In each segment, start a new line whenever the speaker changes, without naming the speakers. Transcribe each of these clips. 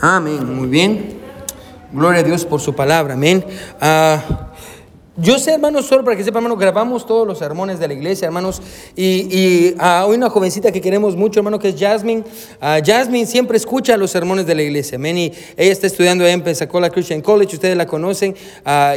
Amén. Muy bien. Gloria a Dios por su palabra. Amén. Ah, yo sé, hermanos, solo para que sepan, hermanos, grabamos todos los sermones de la iglesia, hermanos. Y, y ah, una jovencita que queremos mucho, hermano, que es Jasmine. Ah, Jasmine siempre escucha los sermones de la iglesia. Amén. Y ella está estudiando en Pensacola Christian College. Ustedes la conocen.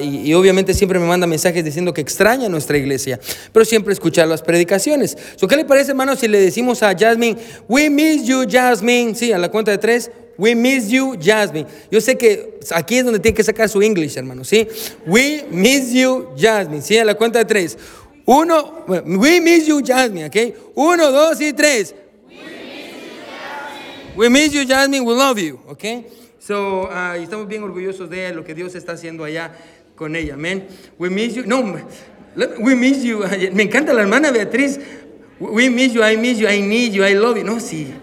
Y, y obviamente siempre me manda mensajes diciendo que extraña nuestra iglesia. Pero siempre escucha las predicaciones. So, ¿Qué le parece, hermano, si le decimos a Jasmine, We miss you, Jasmine? Sí, a la cuenta de tres. We miss you, Jasmine. Yo sé que aquí es donde tiene que sacar su English, hermano, ¿sí? We miss you, Jasmine. Sí, a la cuenta de tres. Uno, bueno, we miss you, Jasmine, ¿ok? Uno, dos y tres. We miss you, Jasmine. We love you, ¿ok? So, y estamos bien orgullosos de lo que Dios está haciendo allá con ella, amén. We miss you. No, we miss you. Me encanta la hermana Beatriz. We miss you, I miss you, I need you, I love you. No, sí.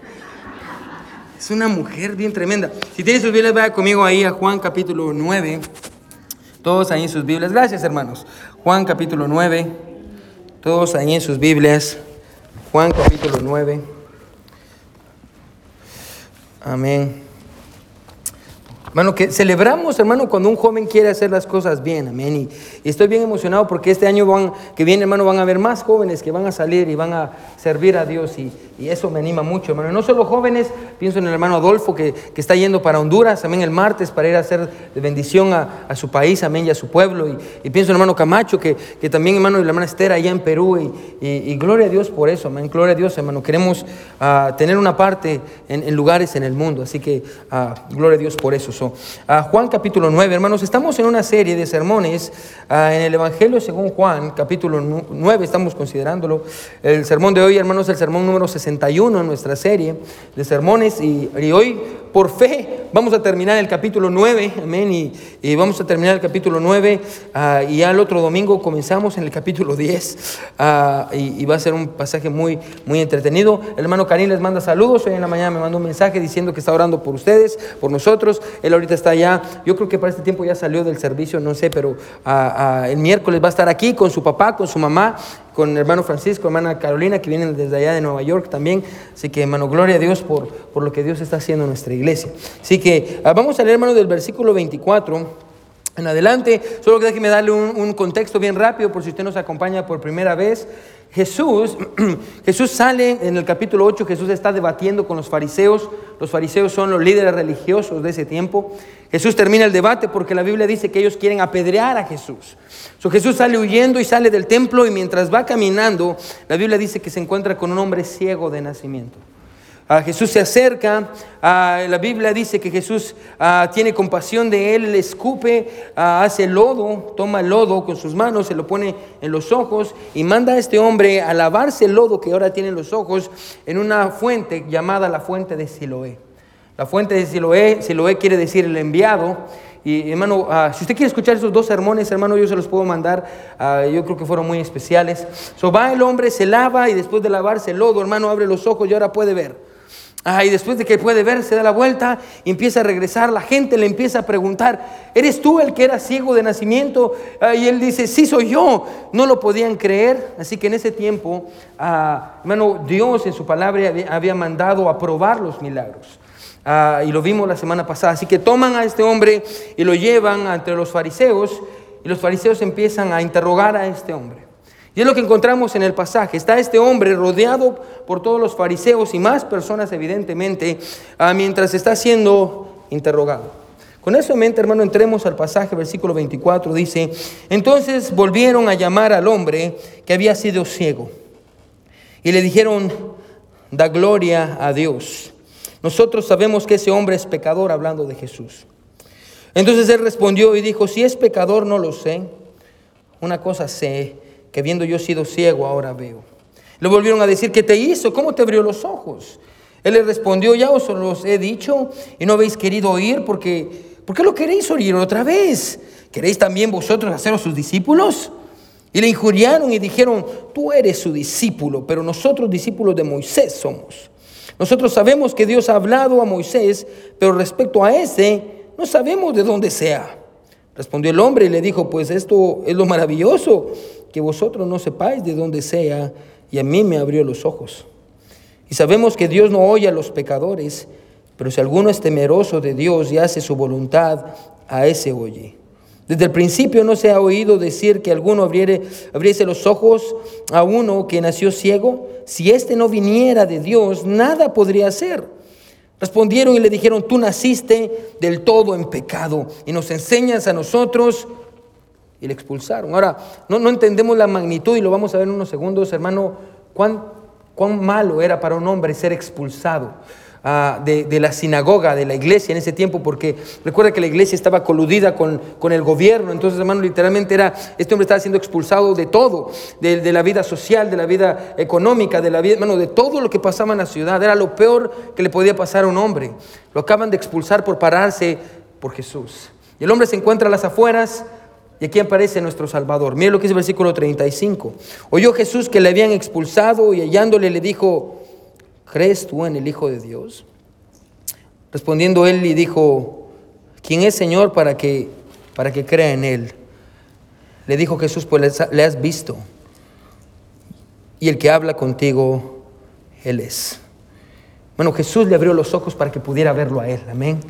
Es una mujer bien tremenda. Si tienen sus Biblias, vaya conmigo ahí a Juan capítulo 9. Todos ahí en sus Biblias. Gracias, hermanos. Juan capítulo 9. Todos ahí en sus Biblias. Juan capítulo 9. Amén. Hermano, que celebramos, hermano, cuando un joven quiere hacer las cosas bien, amén. Y, estoy bien emocionado porque este año que viene, hermano, van a haber más jóvenes que van a salir y van a servir a Dios. Y, eso me anima mucho, hermano. No solo jóvenes, pienso en el hermano Adolfo que, que, está yendo para Honduras, también el martes, para ir a hacer bendición a, a su país, amén, y a su pueblo. Y, pienso en el hermano Camacho, que, que también, hermano, y la hermana Esther allá en Perú. Y, gloria a Dios por eso, amén. Gloria a Dios, hermano. Queremos uh, tener una parte en, lugares en el mundo. Así que, uh, gloria a Dios por eso. Juan capítulo 9, hermanos, estamos en una serie de sermones en el Evangelio según Juan, capítulo 9, estamos considerándolo. El sermón de hoy, hermanos, el sermón número 61 en nuestra serie de sermones. Y, y hoy, por fe, vamos a terminar el capítulo 9, amén. Y, y vamos a terminar el capítulo 9. y ya el otro domingo comenzamos en el capítulo 10. y, y, va a ser un pasaje muy, muy entretenido. El hermano Karim les manda saludos. Hoy en la mañana me mandó un mensaje diciendo que está orando por ustedes, por nosotros. Él ahorita está allá. Yo creo que para este tiempo ya salió del servicio, no sé, pero el miércoles va a estar aquí con su papá, con su mamá con hermano Francisco, hermana Carolina, que vienen desde allá de Nueva York también. Así que, hermano, gloria a Dios por, por lo que Dios está haciendo en nuestra iglesia. Así que uh, vamos a leer, hermano, del versículo 24 en adelante. Solo que déjeme darle un, un contexto bien rápido por si usted nos acompaña por primera vez. Jesús, Jesús sale en el capítulo 8, Jesús está debatiendo con los fariseos. Los fariseos son los líderes religiosos de ese tiempo. Jesús termina el debate porque la Biblia dice que ellos quieren apedrear a Jesús. So, Jesús sale huyendo y sale del templo y mientras va caminando, la Biblia dice que se encuentra con un hombre ciego de nacimiento. Uh, Jesús se acerca, uh, la Biblia dice que Jesús uh, tiene compasión de él, le escupe, hace lodo, toma lodo con sus manos, se lo pone en los ojos y manda a este hombre a lavarse el lodo que ahora tiene en los ojos en una fuente llamada la fuente de Siloé. La fuente de Siloé, Siloé quiere decir el enviado. Y hermano, si usted quiere escuchar esos dos sermones, hermano, yo se los puedo mandar. Yo creo que fueron muy especiales. So va el hombre, se lava y después de lavarse el lodo, hermano, abre los ojos y ahora puede ver. Ah, y después de que puede ver, se da la vuelta y empieza a regresar. La gente le empieza a preguntar, ¿eres tú el que era ciego de nacimiento? Ah, y él dice, sí, soy yo. No lo podían creer. Así que en ese tiempo, ah, hermano, Dios en su palabra había, mandado a probar los milagros. Uh, y lo vimos la semana pasada. Así que toman a este hombre y lo llevan ante los fariseos y los fariseos empiezan a interrogar a este hombre. Y es lo que encontramos en el pasaje. Está este hombre rodeado por todos los fariseos y más personas evidentemente uh, mientras está siendo interrogado. Con eso en mente, hermano, entremos al pasaje, versículo 24, dice, entonces volvieron a llamar al hombre que había sido ciego y le dijeron, da gloria a Dios. Nosotros sabemos que ese hombre es pecador hablando de Jesús. Entonces él respondió y dijo, si es pecador no lo sé. Una cosa sé, que viendo yo sido ciego ahora veo. Le volvieron a decir, ¿qué te hizo? ¿Cómo te abrió los ojos? Él le respondió, ya os los he dicho y no habéis querido oír porque, ¿por qué lo queréis oír otra vez? ¿Queréis también vosotros haceros sus discípulos? Y le injuriaron y dijeron, tú eres su discípulo, pero nosotros discípulos de Moisés somos. Nosotros sabemos que Dios ha hablado a Moisés, pero respecto a ese, no sabemos de dónde sea. Respondió el hombre y le dijo, pues esto es lo maravilloso, que vosotros no sepáis de dónde sea, y a mí me abrió los ojos. Y sabemos que Dios no oye a los pecadores, Pero si alguno es temeroso de Dios y hace su voluntad, a ese oye. Desde el principio no se ha oído decir que alguno abriese los ojos a uno que nació ciego. Si éste no viniera de Dios, nada podría hacer. Respondieron y le dijeron, tú naciste del todo en pecado y nos enseñas a nosotros. Y le expulsaron. Ahora, no, no entendemos la magnitud y lo vamos a ver en unos segundos, hermano, cuán, cuán malo era para un hombre ser expulsado. Ah, de, la sinagoga, de la iglesia en ese tiempo, porque recuerda que la iglesia estaba coludida con, con, el gobierno, entonces hermano, literalmente era, este hombre estaba siendo expulsado de todo, de, la vida social, de la vida económica, de la vida, hermano, de todo lo que pasaba en la ciudad, era lo peor que le podía pasar a un hombre. Lo acaban de expulsar por pararse por Jesús. Y el hombre se encuentra a las afueras, y aquí aparece nuestro Salvador. Mire lo que es el versículo 35. Oyó Jesús que le habían expulsado y hallándole le dijo, ¿crees tú en el Hijo de Dios? Respondiendo él y dijo, ¿quién es Señor para que, para que crea en él? Le dijo Jesús, pues le has visto. Y el que habla contigo, él es. Bueno, Jesús le abrió los ojos para que pudiera verlo a él. Amén.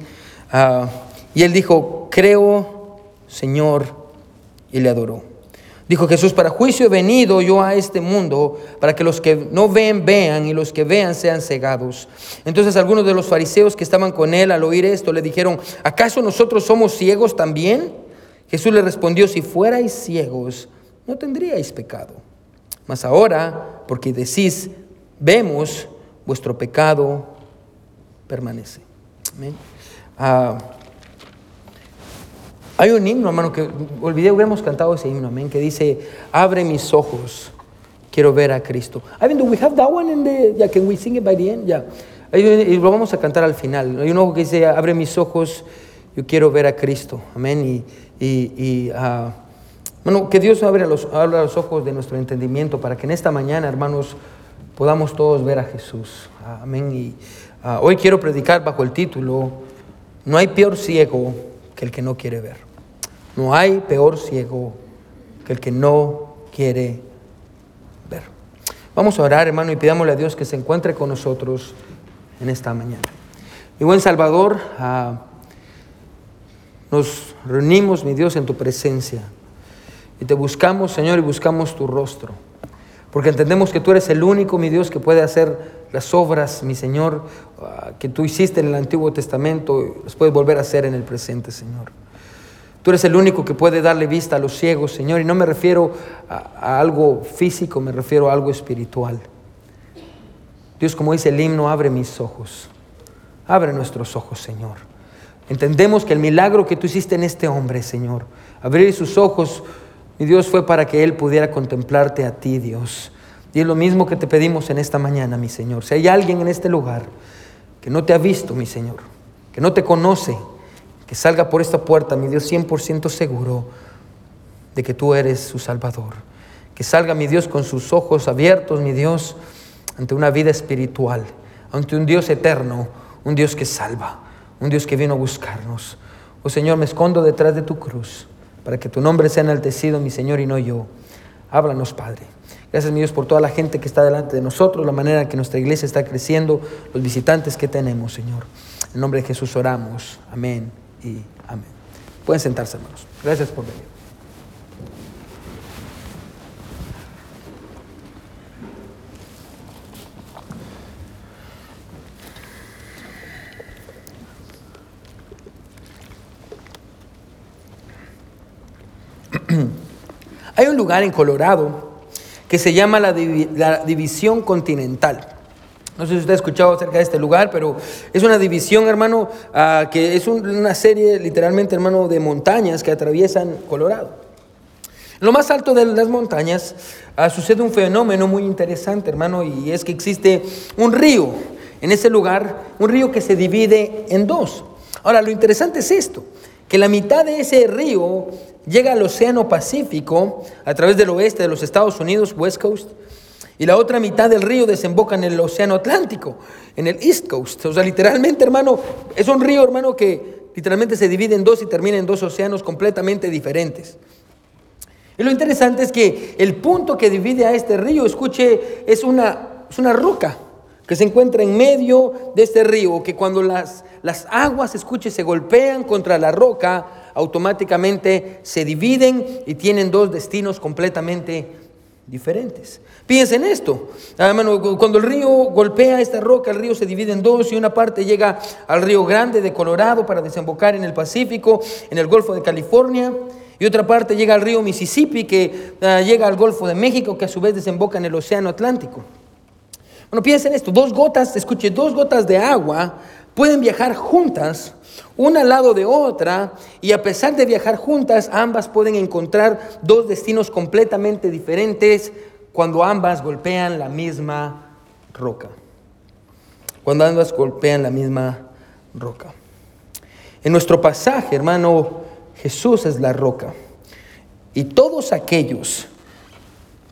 Ah, y él dijo, creo, Señor, y le adoró. Dijo Jesús, para juicio he venido yo a este mundo, para que los que no ven vean y los que vean sean cegados. Entonces algunos de los fariseos que estaban con él al oír esto le dijeron, ¿acaso nosotros somos ciegos también? Jesús le respondió, si fuerais ciegos, no tendríais pecado. Mas ahora, porque decís, vemos, vuestro pecado permanece. Amén. Ah, hay un himno, hermano, que olvidé, hubiéramos cantado ese himno, amén, que dice, abre mis ojos, quiero ver a Cristo. I mean, do we have that one in the, yeah, can we sing it by the end? Yeah. Y lo vamos a cantar al final. Hay un ojo que dice, abre mis ojos, yo quiero ver a Cristo, amén. Y, y, ah, bueno, que Dios abra los, abra los ojos de nuestro entendimiento para que en esta mañana, hermanos, podamos todos ver a Jesús, amén. Y ah, hoy quiero predicar bajo el título, no hay peor ciego que el que no quiere ver. No hay peor ciego que el que no quiere ver. Vamos a orar, hermano, y pidámosle a Dios que se encuentre con nosotros en esta mañana. Mi buen Salvador, ah, nos reunimos, mi Dios, en tu presencia. Y te buscamos, Señor, y buscamos tu rostro. Porque entendemos que tú eres el único, mi Dios, que puede hacer las obras, mi Señor, ah, que tú hiciste en el Antiguo Testamento, las puedes volver a hacer en el presente, Señor. Tú eres el único que puede darle vista a los ciegos, Señor, y no me refiero a, algo físico, me refiero a algo espiritual. Dios, como dice el himno, abre mis ojos, abre nuestros ojos, Señor. Entendemos que el milagro que tú hiciste en este hombre, Señor, abrir sus ojos, mi Dios, fue para que él pudiera contemplarte a ti, Dios. Y es lo mismo que te pedimos en esta mañana, mi Señor. Si hay alguien en este lugar que no te ha visto, mi Señor, que no te conoce, que salga por esta puerta, mi Dios, 100% seguro de que tú eres su Salvador. Que salga, mi Dios, con sus ojos abiertos, mi Dios, ante una vida espiritual, ante un Dios eterno, un Dios que salva, un Dios que vino a buscarnos. Oh Señor, me escondo detrás de tu cruz para que tu nombre sea enaltecido, mi Señor, y no yo. Háblanos, Padre. Gracias, mi Dios, por toda la gente que está delante de nosotros, la manera en que nuestra iglesia está creciendo, los visitantes que tenemos, Señor. En nombre de Jesús oramos. Amén y amén. Pueden sentarse, hermanos. Gracias por venir. Hay un lugar en Colorado que se llama la, División Continental. No sé si usted ha escuchado acerca de este lugar, pero es una división, hermano, ah, que es una serie, literalmente, hermano, de montañas que atraviesan Colorado. En lo más alto de las montañas ah, sucede un fenómeno muy interesante, hermano, y es que existe un río en ese lugar, un río que se divide en dos. Ahora, lo interesante es esto, que la mitad de ese río llega al Océano Pacífico a través del oeste de los Estados Unidos, West Coast, y la otra mitad del río desemboca en el Océano Atlántico, en el East Coast. O sea, literalmente, hermano, es un río, hermano, que literalmente se divide en dos y termina en dos océanos completamente diferentes. Y lo interesante es que el punto que divide a este río, escuche, es una, es una roca. que se encuentra en medio de este río, que cuando las, las aguas, escuche, se golpean contra la roca, automáticamente se dividen y tienen dos destinos completamente diferentes. Piensen en esto. Ah, cuando el río golpea esta roca, el río se divide en dos y una parte llega al río Grande de Colorado para desembocar en el Pacífico, en el Golfo de California. Y otra parte llega al río Mississippi que ah, llega al Golfo de México que a su vez desemboca en el Océano Atlántico. Bueno, piensen esto, dos gotas, escuche, dos gotas de agua pueden viajar juntas una al lado de otra, y a pesar de viajar juntas, ambas pueden encontrar dos destinos completamente diferentes cuando ambas golpean la misma roca. Cuando ambas golpean la misma roca. En nuestro pasaje, hermano, Jesús es la roca. Y todos aquellos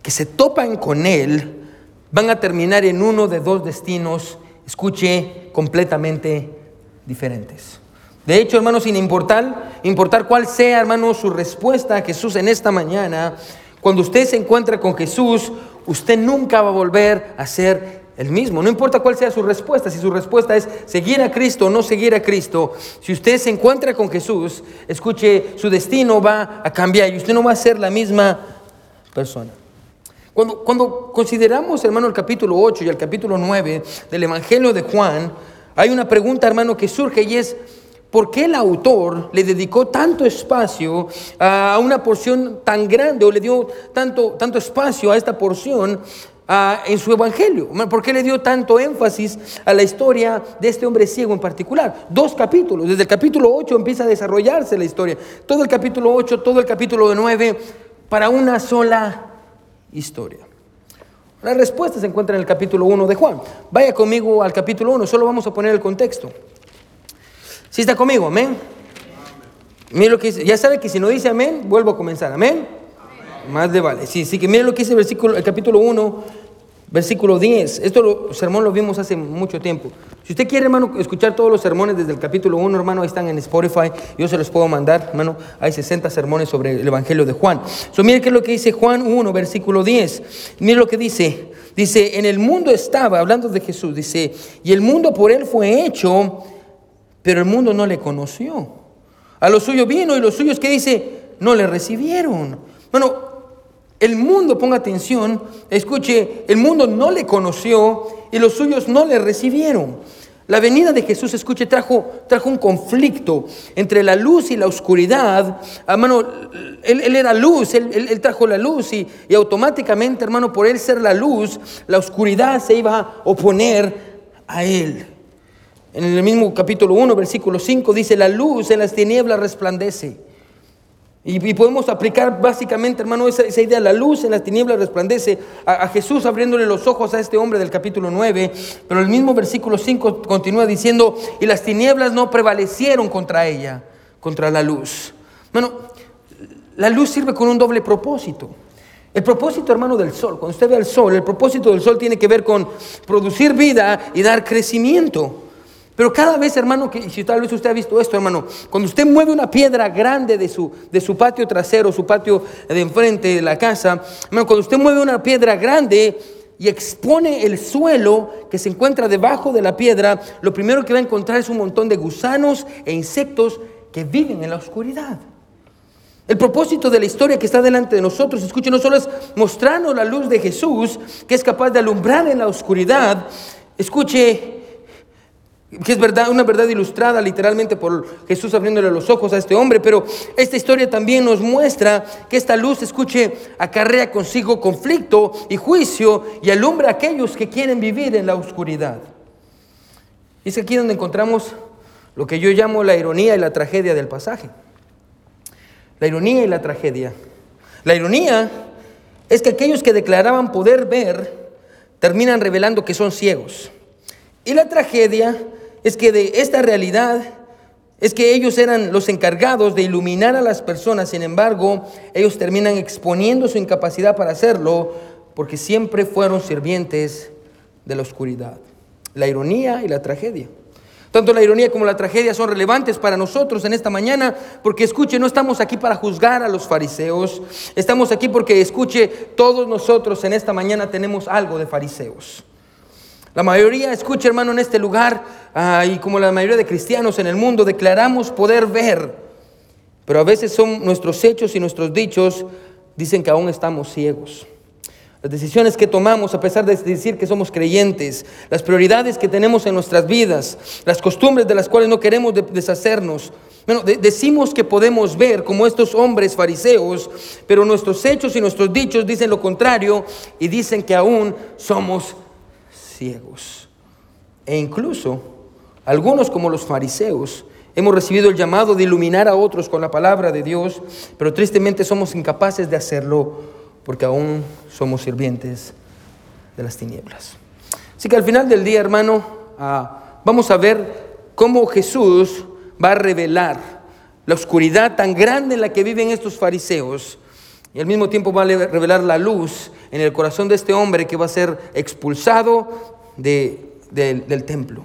que se topan con Él van a terminar en uno de dos destinos, escuche, completamente diferentes. De hecho, hermanos, sin importar, importar cuál sea, hermano, su respuesta a Jesús en esta mañana, cuando usted se encuentra con Jesús, usted nunca va a volver a ser el mismo. No importa cuál sea su respuesta, si su respuesta es seguir a Cristo o no seguir a Cristo, si usted se encuentra con Jesús, escuche, su destino va a cambiar y usted no va a ser la misma persona. Cuando, cuando consideramos, hermano, el capítulo 8 y el capítulo 9 del Evangelio de Juan, hay una pregunta, hermano, que surge y es, ¿Por qué el autor le dedicó tanto espacio a una porción tan grande o le dio tanto, tanto espacio a esta porción en su evangelio? ¿Por qué le dio tanto énfasis a la historia de este hombre ciego en particular? Dos capítulos. Desde el capítulo 8 empieza a desarrollarse la historia. Todo el capítulo 8, todo el capítulo 9, para una sola historia. La respuesta se encuentra en el capítulo 1 de Juan. Vaya conmigo al capítulo 1, solo vamos a poner el contexto. ¿Sí está conmigo? Amén. Mire lo que dice. Ya sabe que si no dice amén, vuelvo a comenzar. Amén. Más de vale. Sí, sí que mire lo que dice el, versículo, el capítulo 1, versículo 10. Esto lo, sermón lo vimos hace mucho tiempo. Si usted quiere, hermano, escuchar todos los sermones desde el capítulo 1, hermano, ahí están en Spotify. Yo se los puedo mandar, hermano. Hay 60 sermones sobre el Evangelio de Juan. So, mire qué es lo que dice Juan 1, versículo 10. Mire lo que dice. Dice, en el mundo estaba, hablando de Jesús, dice, y el mundo por él fue hecho pero el mundo no le conoció. A los suyos vino y los suyos que dice, no le recibieron. Bueno, el mundo, ponga atención, escuche, el mundo no le conoció y los suyos no le recibieron. La venida de Jesús, escuche, trajo, trajo un conflicto entre la luz y la oscuridad. Hermano, él, era luz, él, trajo la luz y, y, automáticamente, hermano, por él ser la luz, la oscuridad se iba a oponer a él. En el mismo capítulo 1, versículo 5 dice, la luz en las tinieblas resplandece. Y, podemos aplicar básicamente, hermano, esa, idea, la luz en las tinieblas resplandece a, Jesús abriéndole los ojos a este hombre del capítulo 9, pero el mismo versículo 5 continúa diciendo, y las tinieblas no prevalecieron contra ella, contra la luz. Bueno, la luz sirve con un doble propósito. El propósito, hermano, del sol, cuando usted ve al sol, el propósito del sol tiene que ver con producir vida y dar crecimiento. Pero cada vez, hermano, que si tal vez usted ha visto esto, hermano, cuando usted mueve una piedra grande de su, de su patio trasero, su patio de enfrente de la casa, hermano, cuando usted mueve una piedra grande y expone el suelo que se encuentra debajo de la piedra, lo primero que va a encontrar es un montón de gusanos e insectos que viven en la oscuridad. El propósito de la historia que está delante de nosotros, escuche, no solo es mostrarnos la luz de Jesús, que es capaz de alumbrar en la oscuridad, escuche, que es verdad, una verdad ilustrada literalmente por Jesús abriéndole los ojos a este hombre, pero esta historia también nos muestra que esta luz, escuche, acarrea consigo conflicto y juicio y alumbra a aquellos que quieren vivir en la oscuridad. Y es aquí donde encontramos lo que yo llamo la ironía y la tragedia del pasaje. La ironía y la tragedia. La ironía es que aquellos que declaraban poder ver terminan revelando que son ciegos. Y la tragedia es que de esta realidad es que ellos eran los encargados de iluminar a las personas, sin embargo, ellos terminan exponiendo su incapacidad para hacerlo porque siempre fueron sirvientes de la oscuridad. La ironía y la tragedia. Tanto la ironía como la tragedia son relevantes para nosotros en esta mañana, porque escuche, no estamos aquí para juzgar a los fariseos, estamos aquí porque escuche, todos nosotros en esta mañana tenemos algo de fariseos. La mayoría, escucha hermano, en este lugar, ah, y como la mayoría de cristianos en el mundo, declaramos poder ver, pero a veces son nuestros hechos y nuestros dichos dicen que aún estamos ciegos. Las decisiones que tomamos a pesar de decir que somos creyentes, las prioridades que tenemos en nuestras vidas, las costumbres de las cuales no queremos deshacernos. Bueno, decimos que podemos ver como estos hombres fariseos, pero nuestros hechos y nuestros dichos dicen lo contrario y dicen que aún somos ciegos. E incluso algunos como los fariseos hemos recibido el llamado de iluminar a otros con la palabra de Dios, pero tristemente somos incapaces de hacerlo porque aún somos sirvientes de las tinieblas. Así que al final del día, hermano, ah, vamos a ver cómo Jesús va a revelar la oscuridad tan grande en la que viven estos fariseos y al mismo tiempo va a revelar la luz en el corazón de este hombre que va a ser expulsado del templo.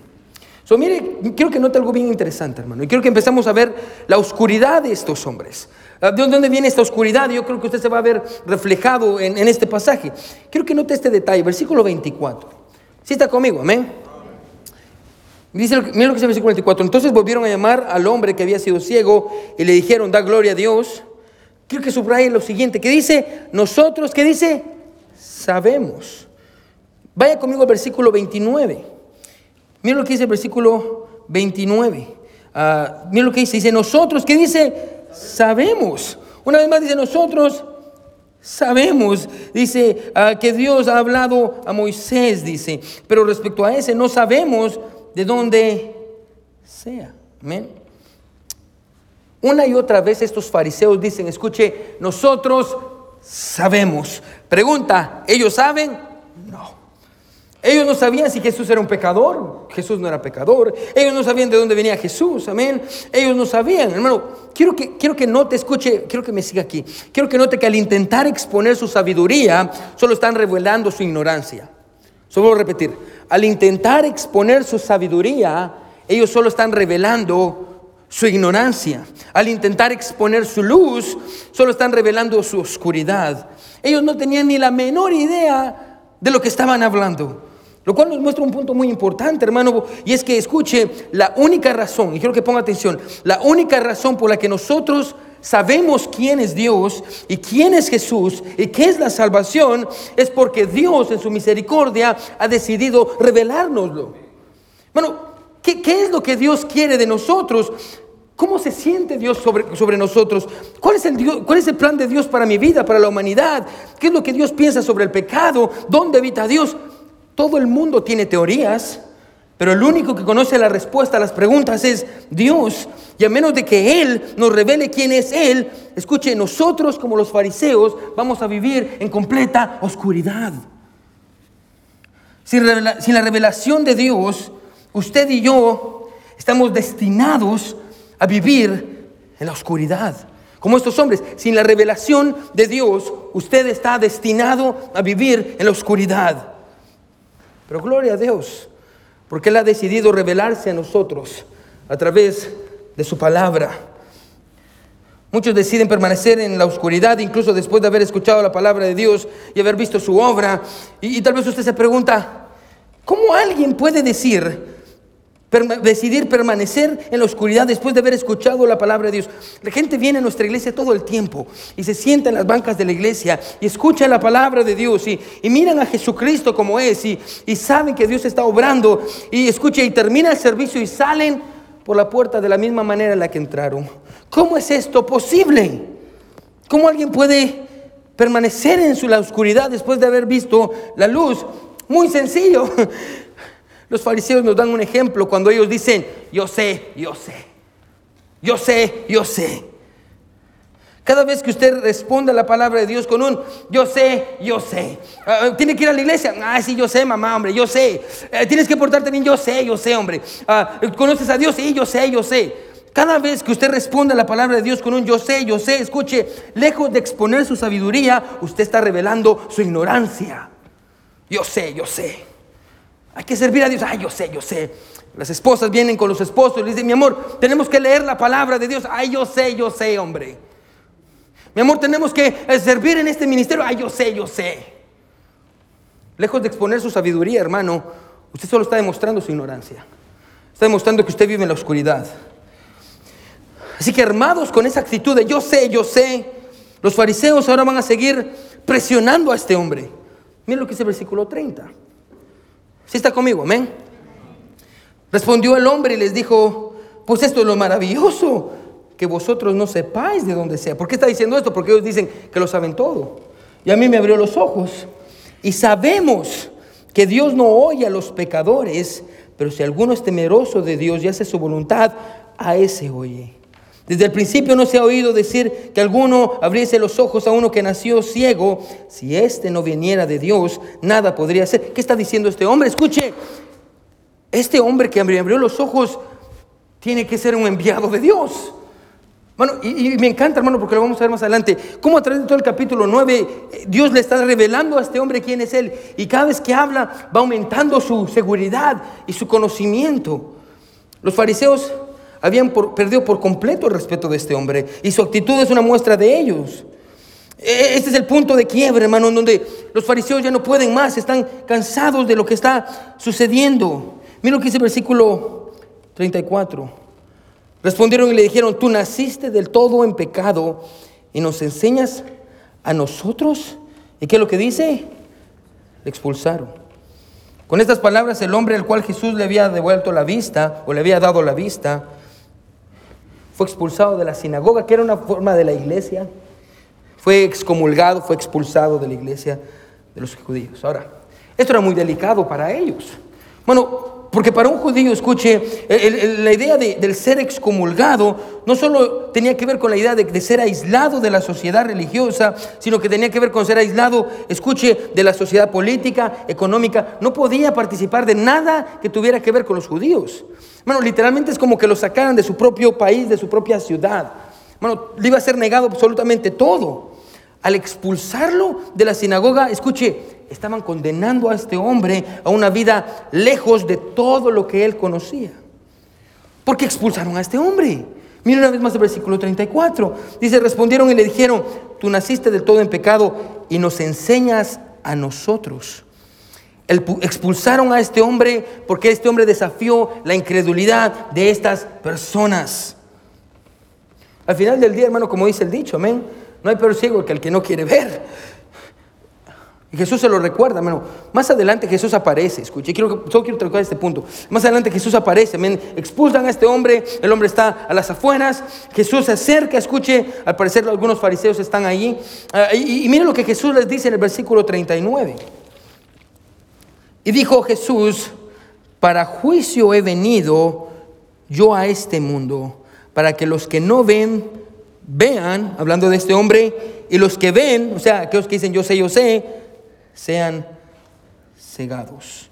So, mire, quiero que note algo bien interesante, hermano. Y quiero que empezamos a ver la oscuridad de estos hombres. Ah, ¿De dónde viene esta oscuridad? Yo creo que usted se va a ver reflejado en, este pasaje. Quiero que note este detalle, versículo 24. ¿Sí está conmigo? Amén. Dice, mira lo que dice el versículo 24. Entonces volvieron a llamar al hombre que había sido ciego y le dijeron, da gloria a Dios. Quiero que subraye lo siguiente, que dice, nosotros, ¿qué dice? Sabemos. Vaya conmigo al versículo 29. Mira lo que dice el versículo 29. Ah, mira lo que dice. Dice, nosotros, ¿qué dice? Sabemos. Una vez más dice, nosotros sabemos. Dice ah, que Dios ha hablado a Moisés, dice. Pero respecto a ese, no sabemos de dónde sea. Amén. Una y otra vez estos fariseos dicen, escuche, nosotros sabemos. Pregunta, ¿ellos saben? No. Ellos no sabían si Jesús era un pecador. Jesús no era pecador. Ellos no sabían de dónde venía Jesús. Amén. Ellos no sabían. Hermano, quiero que, quiero que note, escuche, quiero que me siga aquí. Quiero que note que al intentar exponer su sabiduría, solo están revelando su ignorancia. Solo voy a repetir. Al intentar exponer su sabiduría, ellos solo están revelando su ignorancia. Al intentar exponer su luz, solo están revelando su oscuridad. Ellos no tenían ni la menor idea de lo que estaban hablando. Lo cual nos muestra un punto muy importante, hermano, y es que escuche, la única razón, y quiero que ponga atención, la única razón por la que nosotros sabemos quién es Dios y quién es Jesús y qué es la salvación, es porque Dios en su misericordia ha decidido revelárnoslo. Bueno, ¿qué, qué es lo que Dios quiere de nosotros? ¿Cómo se siente Dios sobre, sobre nosotros? ¿Cuál es, el ¿Cuál es el plan de Dios para mi vida, para la humanidad? ¿Qué es lo que Dios piensa sobre el pecado? ¿Dónde habita Dios? Todo el mundo tiene teorías, pero el único que conoce la respuesta a las preguntas es Dios. Y a menos de que Él nos revele quién es Él, escuche, nosotros como los fariseos vamos a vivir en completa oscuridad. Sin la revelación de Dios, usted y yo estamos destinados a vivir en la oscuridad. Como estos hombres, sin la revelación de Dios, usted está destinado a vivir en la oscuridad. Pero gloria a Dios, porque Él ha decidido revelarse a nosotros a través de su palabra. Muchos deciden permanecer en la oscuridad, incluso después de haber escuchado la palabra de Dios y haber visto su obra. Y, y tal vez usted se pregunta, ¿cómo alguien puede decir decidir permanecer en la oscuridad después de haber escuchado la palabra de Dios. La gente viene a nuestra iglesia todo el tiempo y se sienta en las bancas de la iglesia y escucha la palabra de Dios y, miran a Jesucristo como es y, y saben que Dios está obrando y escucha y termina el servicio y salen por la puerta de la misma manera en la que entraron. ¿Cómo es esto posible? ¿Cómo alguien puede permanecer en su, la oscuridad después de haber visto la luz? Muy sencillo. Los fariseos nos dan un ejemplo cuando ellos dicen, yo sé, yo sé, yo sé, yo sé. Cada vez que usted responde a la palabra de Dios con un yo sé, yo sé. Ah, tiene que ir a la iglesia. Ah, sí, yo sé, mamá, hombre, yo sé. Eh, tienes que portarte bien, yo sé, yo sé, hombre. Ah, ¿Conoces a Dios? Sí, yo sé, yo sé. Cada vez que usted responde a la palabra de Dios con un yo sé, yo sé, escuche, lejos de exponer su sabiduría, usted está revelando su ignorancia. Yo sé, yo sé. Hay que servir a Dios. Ay, yo sé, yo sé. Las esposas vienen con los esposos y le dicen, mi amor, tenemos que leer la palabra de Dios. Ay, yo sé, yo sé, hombre. Mi amor, tenemos que eh, servir en este ministerio. Ay, yo sé, yo sé. Lejos de exponer su sabiduría, hermano, usted solo está demostrando su ignorancia. Está demostrando que usted vive en la oscuridad. Así que armados con esa actitud de yo sé, yo sé, los fariseos ahora van a seguir presionando a este hombre. Miren lo que dice el versículo 30. Si está conmigo, amén. Respondió el hombre y les dijo, pues esto es lo maravilloso, que vosotros no sepáis de dónde sea. ¿Por qué está diciendo esto? Porque ellos dicen que lo saben todo. Y a mí me abrió los ojos. Y sabemos que Dios no oye a los pecadores, pero si alguno es temeroso de Dios y hace su voluntad, a ese oye. Desde el principio no se ha oído decir que alguno abriese los ojos a uno que nació ciego. Si éste no viniera de Dios, nada podría hacer. ¿Qué está diciendo este hombre? Escuche, este hombre que abrió los ojos tiene que ser un enviado de Dios. Bueno, y, me encanta, hermano, porque lo vamos a ver más adelante. Cómo a través de todo el capítulo 9, eh, Dios le está revelando a este hombre quién es él. Y cada vez que habla, va aumentando su seguridad y su conocimiento. Los fariseos habían perdido por completo el respeto de este hombre. Y su actitud es una muestra de ellos. E, este es el punto de quiebre, hermano, en donde los fariseos ya no pueden más, están cansados de lo que está sucediendo. Mira lo que dice el versículo 34. Respondieron y le dijeron, tú naciste del todo en pecado y nos enseñas a nosotros. ¿Y qué es lo que dice? Le expulsaron. Con estas palabras el hombre al cual Jesús le había devuelto la vista o le había dado la vista, fue expulsado de la sinagoga, que era una forma de la iglesia. Fue excomulgado, fue expulsado de la iglesia de los judíos. Ahora, esto era muy delicado para ellos. Bueno, porque para un judío, escuche, la idea del ser excomulgado no solo tenía que ver con la idea de, ser aislado de la sociedad religiosa, sino que tenía que ver con ser aislado, escuche, de la sociedad política, económica. No podía participar de nada que tuviera que ver con los judíos. Bueno, literalmente es como que lo sacaran de su propio país, de su propia ciudad. Bueno, le iba a ser negado absolutamente todo. Al expulsarlo de la sinagoga, escuche, estaban condenando a este hombre a una vida lejos de todo lo que él conocía. ¿Por qué expulsaron a este hombre? Mira una vez más el versículo 34. Dice, respondieron y le dijeron, tú naciste del todo en pecado y nos enseñas a nosotros. Expulsaron a este hombre porque este hombre desafió la incredulidad de estas personas. Al final del día, hermano, como dice el dicho, amén, no hay peor ciego que el que no quiere ver. Y Jesús se lo recuerda, hermano. Más adelante Jesús aparece, escuche, quiero, solo quiero tocar este punto. Más adelante Jesús aparece, expulsan a este hombre, el hombre está a las afueras, Jesús se acerca, escuche, al parecer algunos fariseos están allí. Ah, y, y miren lo que Jesús les dice en el versículo 39. Y dijo Jesús, para juicio he venido yo a este mundo, para que los que no ven, vean, hablando de este hombre, y los que ven, o sea, aquellos que dicen yo sé, yo sé, sean cegados.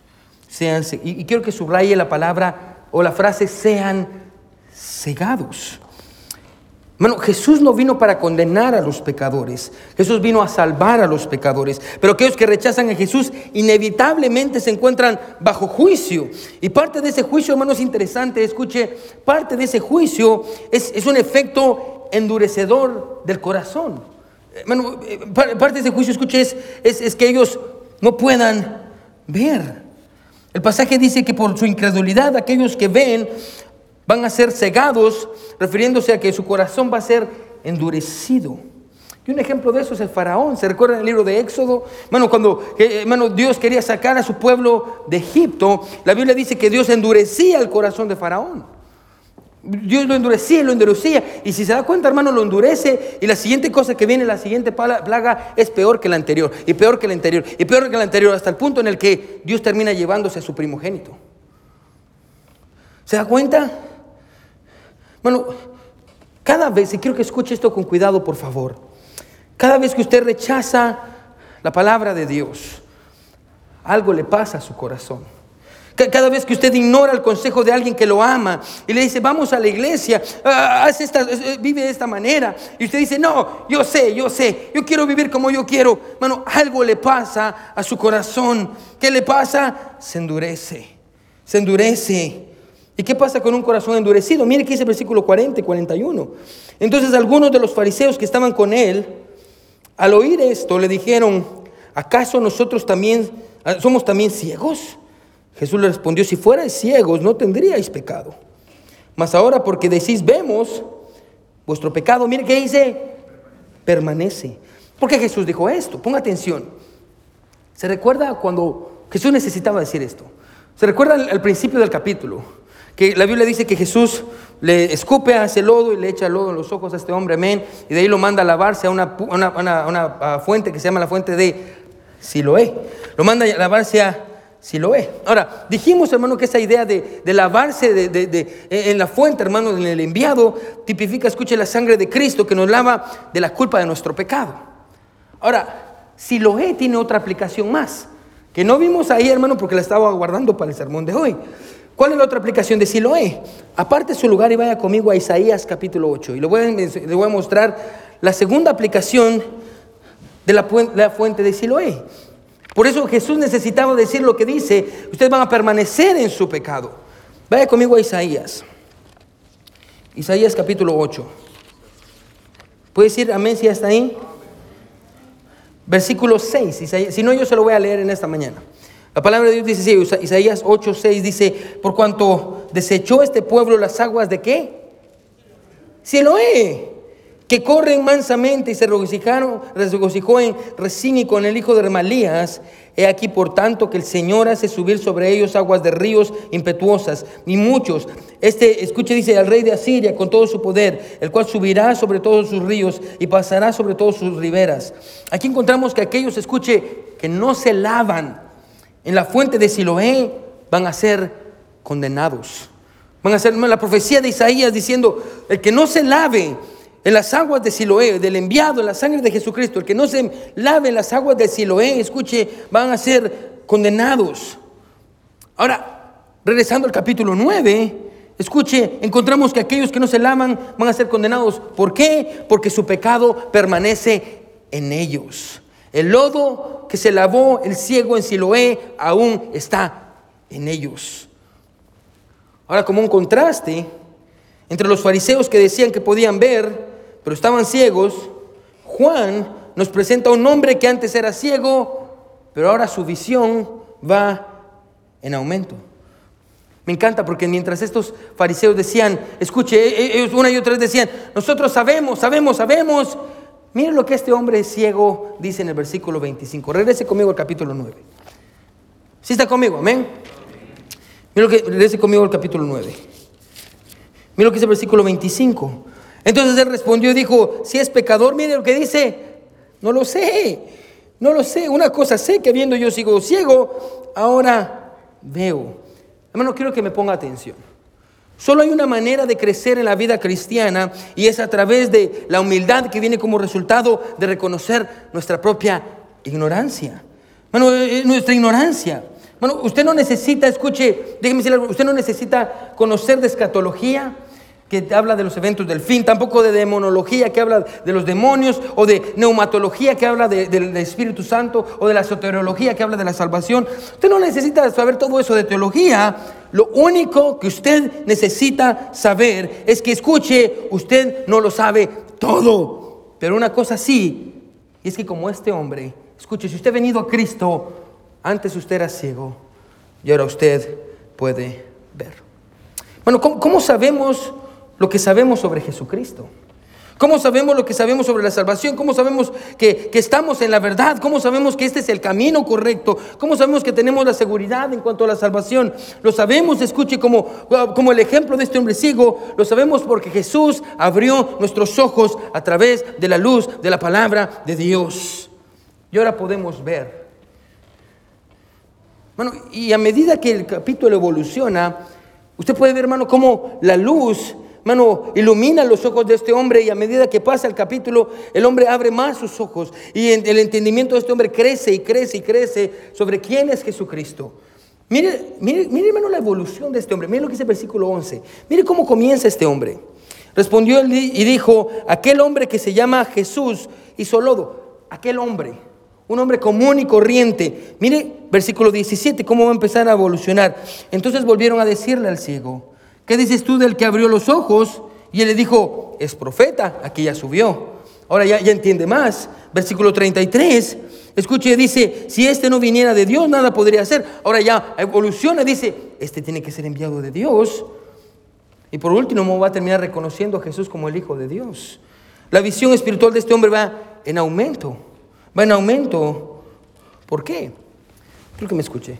Sean, y, quiero que subraye la palabra o la frase sean cegados. Bueno, Jesús no vino para condenar a los pecadores, Jesús vino a salvar a los pecadores, pero aquellos que rechazan a Jesús inevitablemente se encuentran bajo juicio. Y parte de ese juicio, hermano, es interesante, escuche, parte de ese juicio es, es un efecto endurecedor del corazón. Bueno, eh, parte de ese juicio, escuche, es, es, que ellos no puedan ver. El pasaje dice que por su incredulidad aquellos que ven van a ser cegados, refiriéndose a que su corazón va a ser endurecido. Y un ejemplo de eso es el faraón. ¿Se recuerda en el libro de Éxodo? Bueno, cuando Dios quería sacar a su pueblo de Egipto, la Biblia dice que Dios endurecía el corazón de faraón. Dios lo endurecía, lo endurecía. Y si se da cuenta, hermano, lo endurece. Y la siguiente cosa que viene, la siguiente plaga, es peor que la anterior. Y peor que la anterior. Y peor que la anterior. Hasta el punto en el que Dios termina llevándose a su primogénito. ¿Se da cuenta? Bueno, cada vez, y quiero que escuche esto con cuidado, por favor. Cada vez que usted rechaza la palabra de Dios, algo le pasa a su corazón. Cada vez que usted ignora el consejo de alguien que lo ama y le dice, vamos a la iglesia, ah, eh, vive de esta manera, y usted dice, no, yo sé, yo sé, yo quiero vivir como yo quiero, bueno, algo le pasa a su corazón. ¿Qué le pasa? Se endurece, se endurece. ¿Y qué pasa con un corazón endurecido? Mire que dice el versículo 40 y 41. Entonces algunos de los fariseos que estaban con él, al oír esto, le dijeron, ¿acaso nosotros también ah, somos también ciegos? Jesús le respondió, si fuerais ciegos no tendríais pecado. Mas ahora porque decís, vemos, vuestro pecado, mire qué dice, permanece. ¿Por qué Jesús dijo esto? Ponga atención. ¿Se recuerda cuando Jesús necesitaba decir esto? ¿Se recuerda al principio del capítulo? Que la Biblia dice que Jesús le escupe hacia el lodo y le echa lodo en los ojos a este hombre, amén. Y de ahí lo manda a lavarse a una, una, fuente que se llama la fuente de Siloé. Lo manda a lavarse a Siloé. Ahora, dijimos, hermano, que esa idea de, lavarse de, en la fuente, hermano, en el enviado, tipifica, escuche, la sangre de Cristo que nos lava de la culpa de nuestro pecado. Ahora, Siloé tiene otra aplicación más, que no vimos ahí, hermano, porque la estaba guardando para el sermón de hoy. ¿Cuál es la otra aplicación de Siloé? Aparte su lugar y vaya conmigo a Isaías capítulo 8. Y le voy a, mostrar la segunda aplicación de la, la fuente de Siloé. Por eso Jesús necesitaba decir lo que dice, ustedes van a permanecer en su pecado. Vaya conmigo a Isaías. Isaías capítulo 8. ¿Puede decir amén si ya está ahí? Versículo 6. Si no, yo se lo voy a leer en esta mañana. La palabra de Dios dice, Isaías 8, 6 dice, por cuanto desechó este pueblo las aguas de qué? Siloé, que corren mansamente y se regocijaron, regocijó en Resín con el hijo de Remalías. He aquí, por tanto, que el Señor hace subir sobre ellos aguas de ríos impetuosas, y muchos. Este, escuche, dice, al rey de Asiria con todo su poder, el cual subirá sobre todos sus ríos y pasará sobre todas sus riberas. Aquí encontramos que aquellos, escuche, que no se lavan en la fuente de Siloé van a ser condenados. Van a ser la profecía de Isaías diciendo, el que no se lave en las aguas de Siloé, del enviado, en la sangre de Jesucristo, el que no se lave en las aguas de Siloé, escuche, van a ser condenados. Ahora, regresando al capítulo 9, escuche, encontramos que aquellos que no se lavan van a ser condenados. ¿Por qué? Porque su pecado permanece en ellos. El lodo que se lavó el ciego en Siloé aún está en ellos. Ahora, como un contraste entre los fariseos que decían que podían ver, pero estaban ciegos, Juan nos presenta a un hombre que antes era ciego, pero ahora su visión va en aumento. Me encanta porque mientras estos fariseos decían, escuche, e-, ellos una y otra vez decían, nosotros sabemos, sabemos, sabemos, Miren lo que este hombre ciego dice en el versículo 25. Regrese conmigo al capítulo 9. ¿Sí está conmigo? Amén. Miren lo que regrese conmigo al capítulo 9. Miren lo que dice el versículo 25. Entonces él respondió y dijo, si es pecador, mire lo que dice. No lo sé. No lo sé. Una cosa sé que viendo yo sigo ciego, ahora veo. Hermano, quiero que me ponga atención. Solo hay una manera de crecer en la vida cristiana y es a través de la humildad que viene como resultado de reconocer nuestra propia ignorancia. Bueno, eh, eh, nuestra ignorancia. Bueno, usted no necesita, escuche, déjeme decirle usted no necesita conocer de escatología, que habla de los eventos del fin, tampoco de demonología que habla de los demonios, o de neumatología que habla del Espíritu Santo, o de la soteriología que habla de la salvación. Usted no necesita saber todo eso de teología. Lo único que usted necesita saber es que escuche, usted no lo sabe todo. Pero una cosa sí, y es que como este hombre, escuche, si usted ha venido a Cristo, antes usted era ciego y ahora usted puede ver. Bueno, cómo sabemos? lo que sabemos sobre Jesucristo? ¿Cómo sabemos lo que sabemos sobre la salvación? ¿Cómo sabemos que, estamos en la verdad? ¿Cómo sabemos que este es el camino correcto? ¿Cómo sabemos que tenemos la seguridad en cuanto a la salvación? Lo sabemos, escuche, como, como el ejemplo de este hombre ciego, lo sabemos porque Jesús abrió nuestros ojos a través de la luz de la palabra de Dios. Y ahora podemos ver. Bueno, y a medida que el capítulo evoluciona, usted puede ver, hermano, cómo la luz Mano, ilumina los ojos de este hombre y a medida que pasa el capítulo, el hombre abre más sus ojos y el entendimiento de este hombre crece y crece y crece sobre quién es Jesucristo. Mire, mire, mire hermano, la evolución de este hombre. Mire lo que dice el versículo 11. Mire cómo comienza este hombre. Respondió y dijo, aquel hombre que se llama Jesús hizo lodo. Aquel hombre, un hombre común y corriente. Mire, versículo 17, cómo va a empezar a evolucionar. Entonces volvieron a decirle al ciego, ¿qué dices tú del que abrió los ojos? Y él le dijo, es profeta, aquí ya subió. Ahora ya, ya entiende más. Versículo 33. Escuche, dice, si este no viniera de Dios, nada podría hacer. Ahora ya evoluciona, dice, este tiene que ser enviado de Dios. Y por último va a terminar reconociendo a Jesús como el Hijo de Dios. La visión espiritual de este hombre va en aumento. Va en aumento. ¿Por qué? Quiero que me escuche.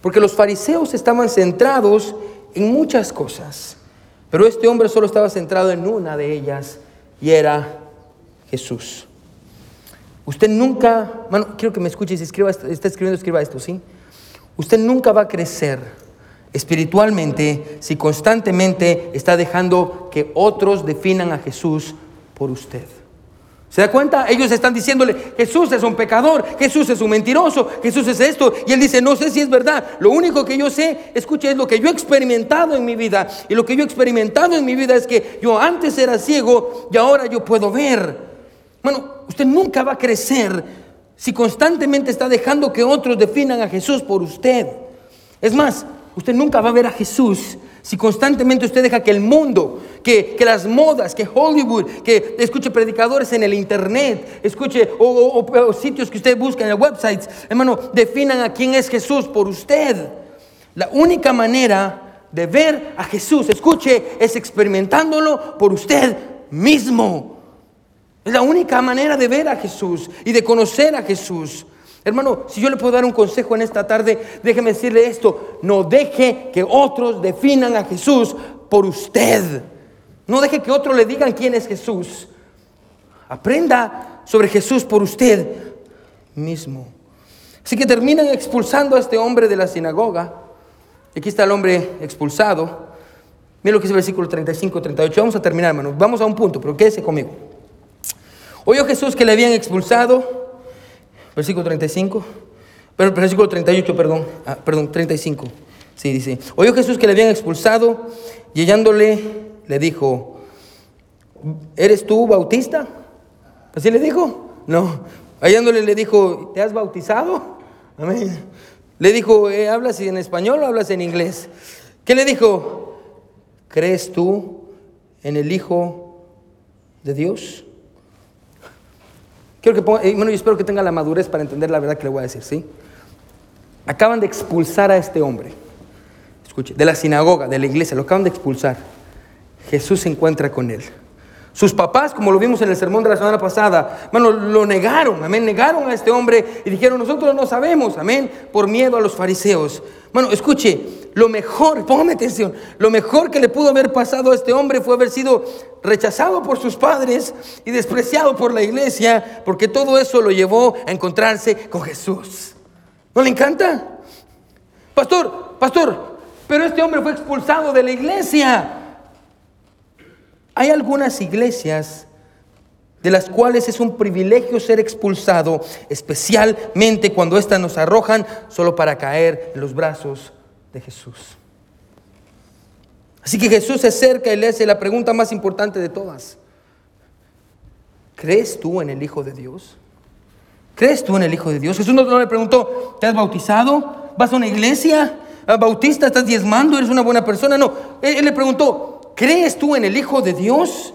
Porque los fariseos estaban centrados en muchas cosas. Pero este hombre solo estaba centrado en una de ellas y era Jesús. Usted nunca, mano, quiero que me escuche, si escriba, está escribiendo, escriba esto, ¿sí? Usted nunca va a crecer espiritualmente si constantemente está dejando que otros definan a Jesús por usted. ¿Se da cuenta? Ellos están diciéndole, Jesús es un pecador, Jesús es un mentiroso, Jesús es esto. Y él dice, no sé si es verdad. Lo único que yo sé, escuche, es lo que yo he experimentado en mi vida. Y lo que yo he experimentado en mi vida es que yo antes era ciego y ahora yo puedo ver. Bueno, usted nunca va a crecer si constantemente está dejando que otros definan a Jesús por usted. Es más, usted nunca va a ver a Jesús si constantemente usted deja que el mundo, que, las modas, que Hollywood, que escuche predicadores en el internet, escuche o, sitios que usted busca en websites, hermano, definan a quién es Jesús por usted. La única manera de ver a Jesús, escuche, es experimentándolo por usted mismo. Es la única manera de ver a Jesús y de conocer a Jesús. Hermano, si yo le puedo dar un consejo en esta tarde, déjeme decirle esto, no deje que otros definan a Jesús por usted. No deje que otros le digan quién es Jesús. Aprenda sobre Jesús por usted mismo. Así que terminan expulsando a este hombre de la sinagoga. Aquí está el hombre expulsado. Mira lo que es el versículo 35, 38. Vamos a terminar, hermano. Vamos a un punto, pero quédese conmigo. Oyó Jesús que le habían expulsado versículo 35, pero, versículo 38, perdón, ah, perdón, 35. Sí, dice, oyó Jesús que le habían expulsado y hallándole le dijo, ¿eres tú bautista? ¿Así le dijo? No. Hallándole le dijo, ¿te has bautizado? Amén. Le dijo, eh, ¿hablas en español o hablas en inglés? ¿Qué le dijo? ¿Crees tú en el Hijo de Dios? Quiero que eh, bueno, yo espero que tenga la madurez para entender la verdad que le voy a decir, ¿sí? Acaban de expulsar a este hombre. Escuche, de la sinagoga, de la iglesia, lo acaban de expulsar. Jesús se encuentra con él. Sus papás, como lo vimos en el sermón de la semana pasada, bueno, lo negaron, amén, negaron a este hombre y dijeron, nosotros no sabemos, amén, por miedo a los fariseos. Bueno, escuche, lo mejor, póngame atención, lo mejor que le pudo haber pasado a este hombre fue haber sido rechazado por sus padres y despreciado por la iglesia, porque todo eso lo llevó a encontrarse con Jesús. ¿No le encanta? Pastor, pastor, pero este hombre fue expulsado de la iglesia. Hay algunas iglesias de las cuales es un privilegio ser expulsado, especialmente cuando éstas nos arrojan solo para caer en los brazos de Jesús. Así que Jesús se acerca y le hace la pregunta más importante de todas. ¿Crees tú en el Hijo de Dios? ¿Crees tú en el Hijo de Dios? Jesús no le preguntó, ¿te has bautizado? ¿Vas a una iglesia? ¿Bautista? ¿Estás diezmando? ¿Eres una buena persona? No, él le preguntó, ¿crees tú en el Hijo de Dios?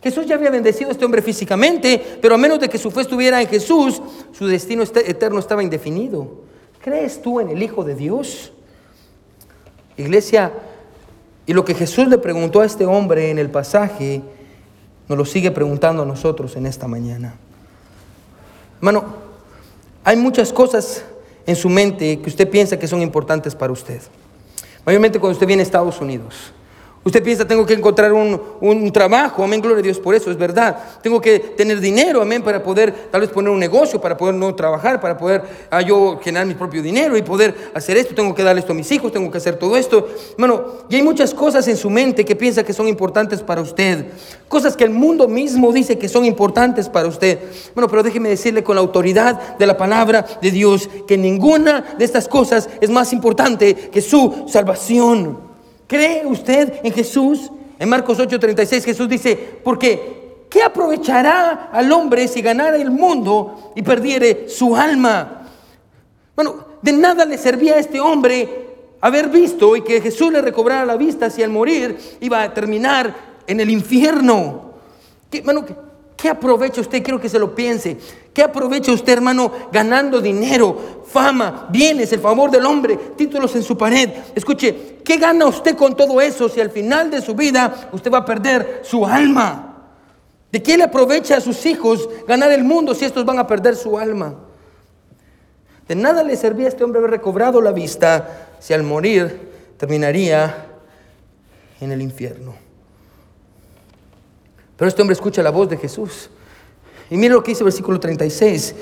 Jesús ya había bendecido a este hombre físicamente, pero a menos de que su fe estuviera en Jesús, su destino este, eterno estaba indefinido. ¿Crees tú en el Hijo de Dios? Iglesia, y lo que Jesús le preguntó a este hombre en el pasaje, nos lo sigue preguntando a nosotros en esta mañana. Hermano, hay muchas cosas en su mente que usted piensa que son importantes para usted. Mayormente cuando usted viene a Estados Unidos. Usted piensa, tengo que encontrar un, trabajo, amén, gloria a Dios por eso, es verdad. Tengo que tener dinero, amén, para poder tal vez poner un negocio, para poder no trabajar, para poder ah, yo generar mi propio dinero y poder hacer esto. Tengo que darle esto a mis hijos, tengo que hacer todo esto. Bueno, y hay muchas cosas en su mente que piensa que son importantes para usted. Cosas que el mundo mismo dice que son importantes para usted. Bueno, pero déjeme decirle con la autoridad de la palabra de Dios que ninguna de estas cosas es más importante que su salvación. ¿Cree usted en Jesús? En Marcos 8:36 Jesús dice, porque ¿qué aprovechará al hombre si ganara el mundo y perdiere su alma? Bueno, de nada le servía a este hombre haber visto y que Jesús le recobrara la vista si al morir iba a terminar en el infierno. ¿Qué, ¿qué, ¿Qué aprovecha usted? Quiero que se lo piense. ¿Qué aprovecha usted, hermano, ganando dinero, fama, bienes, el favor del hombre, títulos en su pared? Escuche, ¿qué gana usted con todo eso si al final de su vida usted va a perder su alma? ¿De qué le aprovecha a sus hijos ganar el mundo si estos van a perder su alma? De nada le servía a este hombre haber recobrado la vista si al morir terminaría en el infierno. Pero este hombre escucha la voz de Jesús. Y mira lo que dice el versículo 36.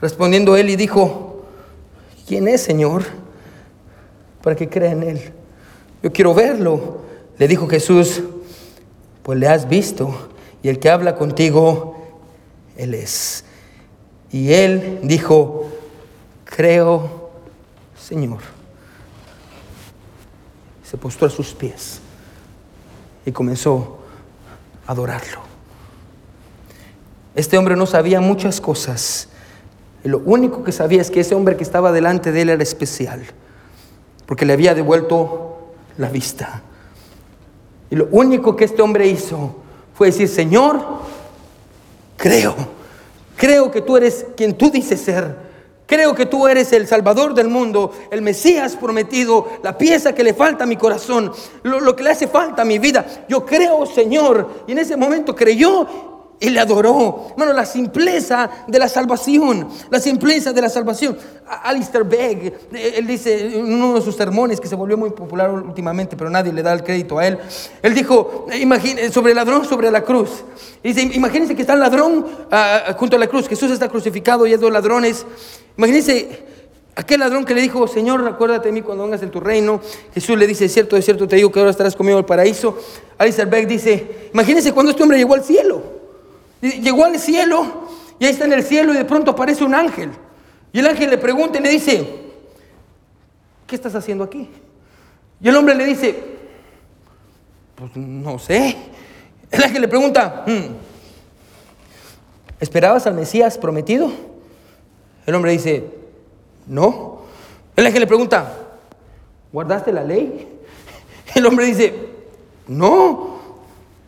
Respondiendo él y dijo, ¿quién es Señor? Para que crea en él. Yo quiero verlo. Le dijo Jesús, pues le has visto y el que habla contigo, él es. Y él dijo, creo, Señor. Se postró a sus pies y comenzó adorarlo. Este hombre no sabía muchas cosas. Lo único que sabía es que ese hombre que estaba delante de él era especial, porque le había devuelto la vista. Y lo único que este hombre hizo fue decir, Señor, creo, creo que tú eres quien tú dices ser. Creo que tú eres el Salvador del mundo, el Mesías prometido, la pieza que le falta a mi corazón, lo, que le hace falta a mi vida. Yo creo, Señor. Y en ese momento creyó y le adoró. Hermano, la simpleza de la salvación. La simpleza de la salvación. Alistair Begg, eh, él dice en uno de sus sermones que se volvió muy popular últimamente, pero nadie le da el crédito a él. Él dijo eh, sobre el ladrón sobre la cruz. Dice, imagínense que está el ladrón ah, junto a la cruz. Jesús está crucificado y hay dos ladrones. Imagínense aquel ladrón que le dijo, Señor, acuérdate de mí cuando vengas en tu reino. Jesús le dice, cierto, es cierto, te digo que ahora estarás conmigo en el paraíso. Alistair Beck dice, imagínense cuando este hombre llegó al cielo. Llegó al cielo y ahí está en el cielo y de pronto aparece un ángel. Y el ángel le pregunta y le dice, ¿qué estás haciendo aquí? Y el hombre le dice, pues no sé. El ángel le pregunta, hmm, ¿esperabas al Mesías prometido? El hombre dice, no. El ángel le pregunta, ¿guardaste la ley? El hombre dice, no.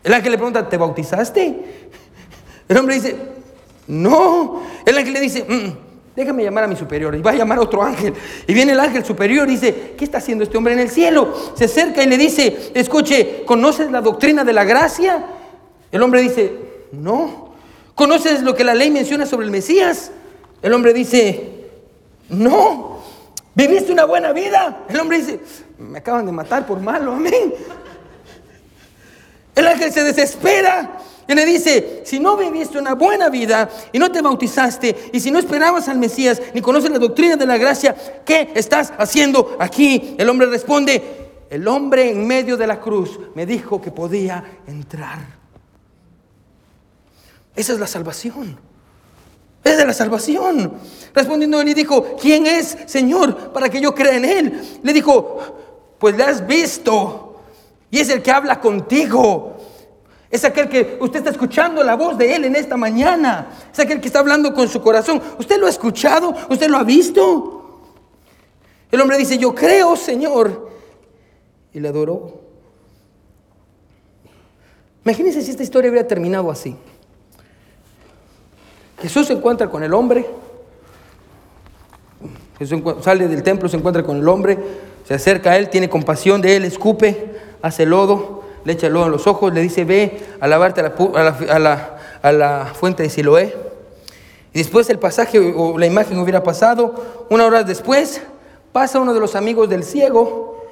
El ángel le pregunta, ¿te bautizaste? El hombre dice, no. El ángel le dice, mm, déjame llamar a mi superior. Y va a llamar a otro ángel. Y viene el ángel superior y dice, ¿qué está haciendo este hombre en el cielo? Se acerca y le dice, escuche, ¿conoces la doctrina de la gracia? El hombre dice, no. ¿Conoces lo que la ley menciona sobre el Mesías? El hombre dice, no. ¿Viviste una buena vida? El hombre dice, me acaban de matar por malo, amén. El ángel se desespera y le dice, si no viviste una buena vida y no te bautizaste, y si no esperabas al Mesías, ni conoces la doctrina de la gracia, ¿qué estás haciendo aquí? El hombre responde, el hombre en medio de la cruz me dijo que podía entrar. Esa es la salvación. Es la salvación. Respondiendo él y dijo, ¿quién es, Señor, para que yo crea en él? Le dijo, pues le has visto y es el que habla contigo. Es aquel que usted está escuchando la voz de Él en esta mañana. Es aquel que está hablando con su corazón. ¿Usted lo ha escuchado? ¿Usted lo ha visto? El hombre dice, yo creo, Señor. Y le adoró. Imagínense si esta historia hubiera terminado así. Jesús se encuentra con el hombre. Jesús sale del templo, se encuentra con el hombre, se acerca a él, tiene compasión de él, escupe, hace lodo le echa lodo en los ojos, le dice, ve a lavarte a la, fuente de Siloé. Y después el pasaje o la imagen hubiera pasado, una hora después pasa uno de los amigos del ciego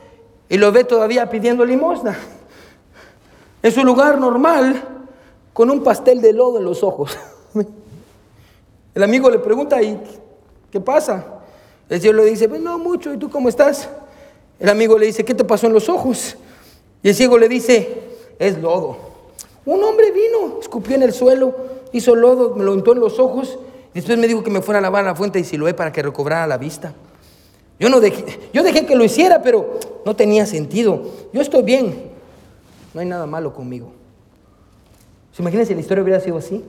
y lo ve todavía pidiendo limosna. En su lugar normal, con un pastel de lodo en los ojos. El amigo le pregunta, ¿y qué pasa? El ciego le dice, pues no mucho, ¿y tú cómo estás? El amigo le dice, ¿qué te pasó en los ojos? Y el ciego le dice, es lodo. Un hombre vino, escupió en el suelo, hizo lodo, me lo untó en los ojos, y después me dijo que me fuera a lavar la fuente de Siloé para que recobrara la vista. Yo, no dejé, yo dejé que lo hiciera, pero no tenía sentido. Yo estoy bien, no hay nada malo conmigo. ¿Se imagina si la historia hubiera sido así?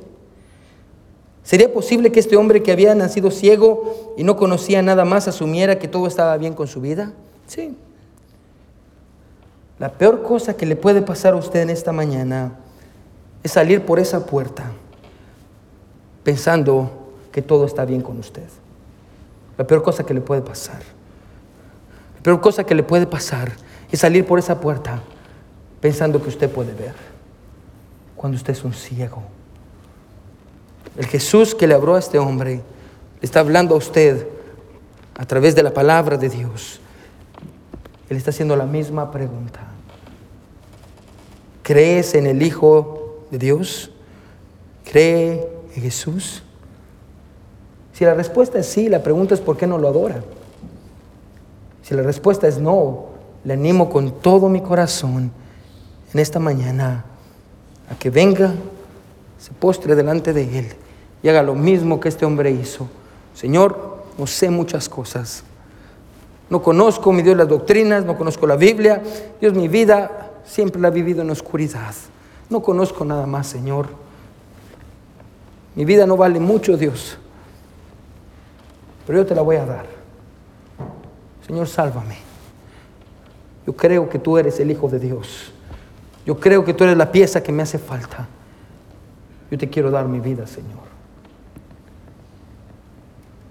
¿Sería posible que este hombre que había nacido ciego y no conocía nada más asumiera que todo estaba bien con su vida? Sí. La peor cosa que le puede pasar a usted en esta mañana es salir por esa puerta pensando que todo está bien con usted. La peor cosa que le puede pasar. La peor cosa que le puede pasar es salir por esa puerta pensando que usted puede ver. Cuando usted es un ciego. El Jesús que le habló a este hombre le está hablando a usted a través de la palabra de Dios. Él está haciendo la misma pregunta. ¿Crees en el Hijo de Dios? ¿Cree en Jesús? Si la respuesta es sí, la pregunta es ¿por qué no lo adora? Si la respuesta es no, le animo con todo mi corazón en esta mañana a que venga, se postre delante de Él y haga lo mismo que este hombre hizo. Señor, no sé muchas cosas. No conozco, mi Dios, las doctrinas, no conozco la Biblia. Dios, mi vida siempre la he vivido en oscuridad. No conozco nada más, Señor. Mi vida no vale mucho, Dios. Pero yo te la voy a dar. Señor, sálvame. Yo creo que tú eres el Hijo de Dios. Yo creo que tú eres la pieza que me hace falta. Yo te quiero dar mi vida, Señor.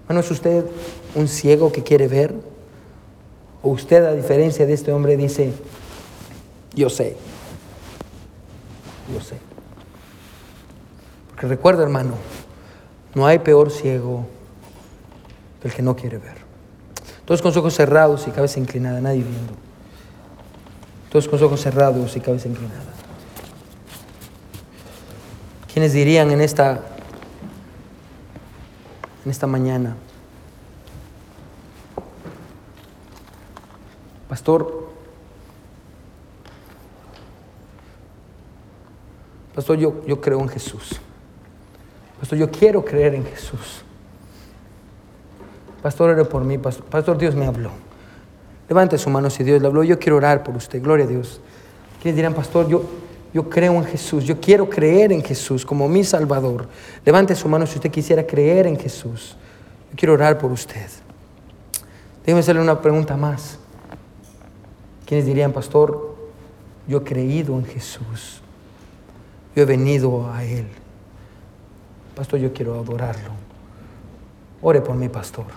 Bueno, ¿es usted un ciego que quiere ver? ¿O usted, a diferencia de este hombre, dice, yo sé, yo sé? Porque recuerda, hermano, no hay peor ciego que el que no quiere ver. Todos con los ojos cerrados y cabeza inclinada, nadie viendo. Todos con los ojos cerrados y cabeza inclinada. ¿Quiénes dirían en esta en esta mañana. Pastor, Pastor, yo, yo creo en Jesús. Pastor, yo quiero creer en Jesús. Pastor, ore por mí. Pastor, Dios me habló. Levante su mano si Dios le habló. Yo quiero orar por usted. Gloria a Dios. ¿Quiénes dirán, Pastor, yo, yo creo en Jesús, yo quiero creer en Jesús como mi Salvador. Levante su mano si usted quisiera creer en Jesús. Yo quiero orar por usted. Déjeme hacerle una pregunta más. ¿Quiénes dirían, pastor, yo he creído en Jesús? Yo he venido a Él. Pastor, yo quiero adorarlo. Ore por mí, pastor.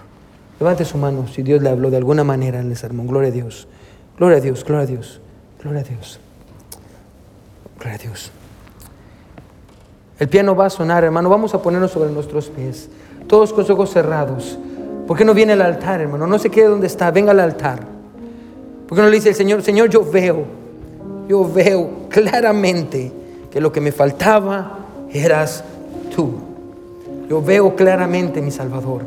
Levante su mano si Dios le habló de alguna manera en el sermón. Gloria a Dios. Gloria a Dios, gloria a Dios, gloria a Dios. Gloria a Dios. El piano va a sonar, hermano. Vamos a ponernos sobre nuestros pies. Todos con los ojos cerrados. ¿Por qué no viene al altar, hermano? No se quede donde está. Venga al altar. ¿Por qué no le dice el Señor, Señor, yo veo, yo veo claramente que lo que me faltaba eras tú. Yo veo claramente, mi Salvador.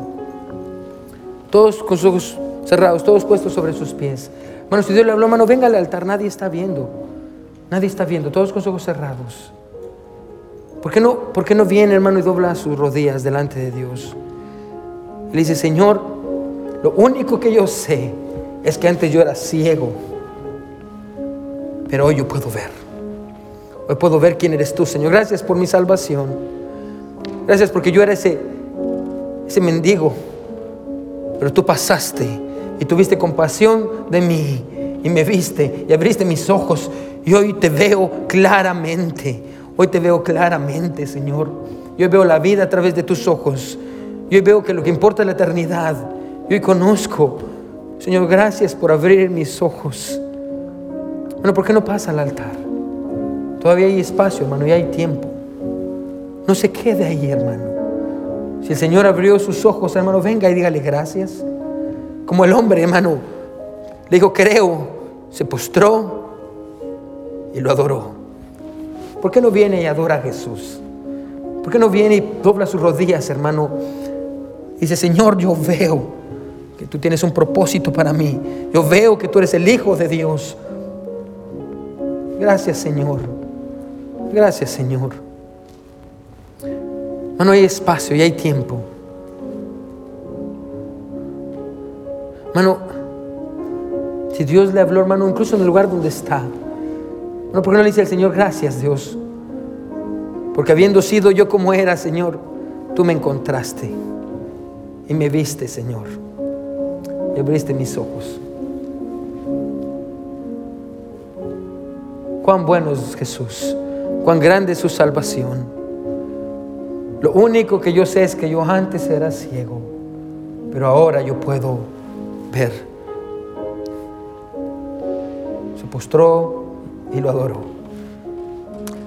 Todos con sus ojos cerrados, todos puestos sobre sus pies. Hermano, si Dios le habló, hermano, venga al altar. Nadie está viendo. Nadie está viendo, todos con los ojos cerrados. ¿Por qué no, por qué no viene, hermano, y dobla sus rodillas delante de Dios? Le dice, Señor, lo único que yo sé es que antes yo era ciego, pero hoy yo puedo ver. Hoy puedo ver quién eres tú, Señor. Gracias por mi salvación. Gracias porque yo era ese, ese mendigo, pero tú pasaste y tuviste compasión de mí y me viste y abriste mis ojos y hoy te veo claramente. Hoy te veo claramente, Señor. Yo veo la vida a través de tus ojos. Yo veo que lo que importa es la eternidad. Yo hoy conozco. Señor, gracias por abrir mis ojos. Bueno, ¿por qué no pasa al altar? Todavía hay espacio, hermano, y hay tiempo. No se quede ahí, hermano. Si el Señor abrió sus ojos, hermano, venga y dígale gracias. Como el hombre, hermano, le dijo, creo, se postró, y lo adoró. ¿Por qué no viene y adora a Jesús? ¿Por qué no viene y dobla sus rodillas, hermano? Y dice, Señor, yo veo que tú tienes un propósito para mí. Yo veo que tú eres el Hijo de Dios. Gracias, Señor. Gracias, Señor. Hermano, hay espacio y hay tiempo. Hermano, si Dios le habló, hermano, incluso en el lugar donde está, no, ¿por qué no le dice al Señor, gracias Dios? Porque habiendo sido yo como era, Señor, tú me encontraste y me viste, Señor. Y abriste mis ojos. Cuán bueno es Jesús, cuán grande es su salvación. Lo único que yo sé es que yo antes era ciego, pero ahora yo puedo ver. Se postró y lo adoró.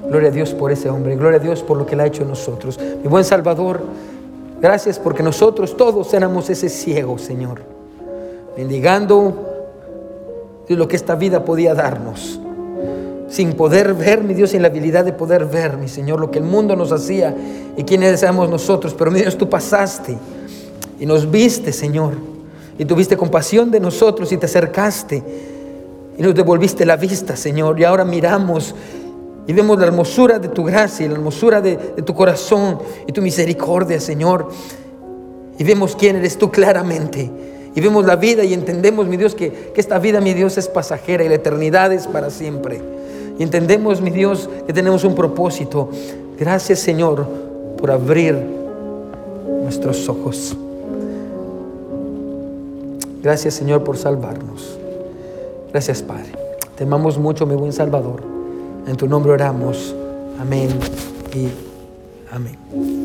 Gloria a Dios por ese hombre, gloria a Dios por lo que Él ha hecho en nosotros. Mi buen Salvador, gracias porque nosotros todos éramos ese ciego, Señor, mendigando de lo que esta vida podía darnos sin poder ver, mi Dios, sin la habilidad de poder ver, mi Señor, lo que el mundo nos hacía y quiénes éramos nosotros. Pero mi Dios, tú pasaste y nos viste, Señor, y tuviste compasión de nosotros y te acercaste y nos devolviste la vista, Señor. Y ahora miramos y vemos la hermosura de tu gracia y la hermosura de, tu corazón y tu misericordia, Señor. Y vemos quién eres tú claramente. Y vemos la vida y entendemos, mi Dios, que, que esta vida, mi Dios, es pasajera y la eternidad es para siempre. Y entendemos, mi Dios, que tenemos un propósito. Gracias, Señor, por abrir nuestros ojos. Gracias, Señor, por salvarnos. Gracias, Padre. Te amamos mucho, mi buen Salvador. En tu nombre oramos. Amén y amén.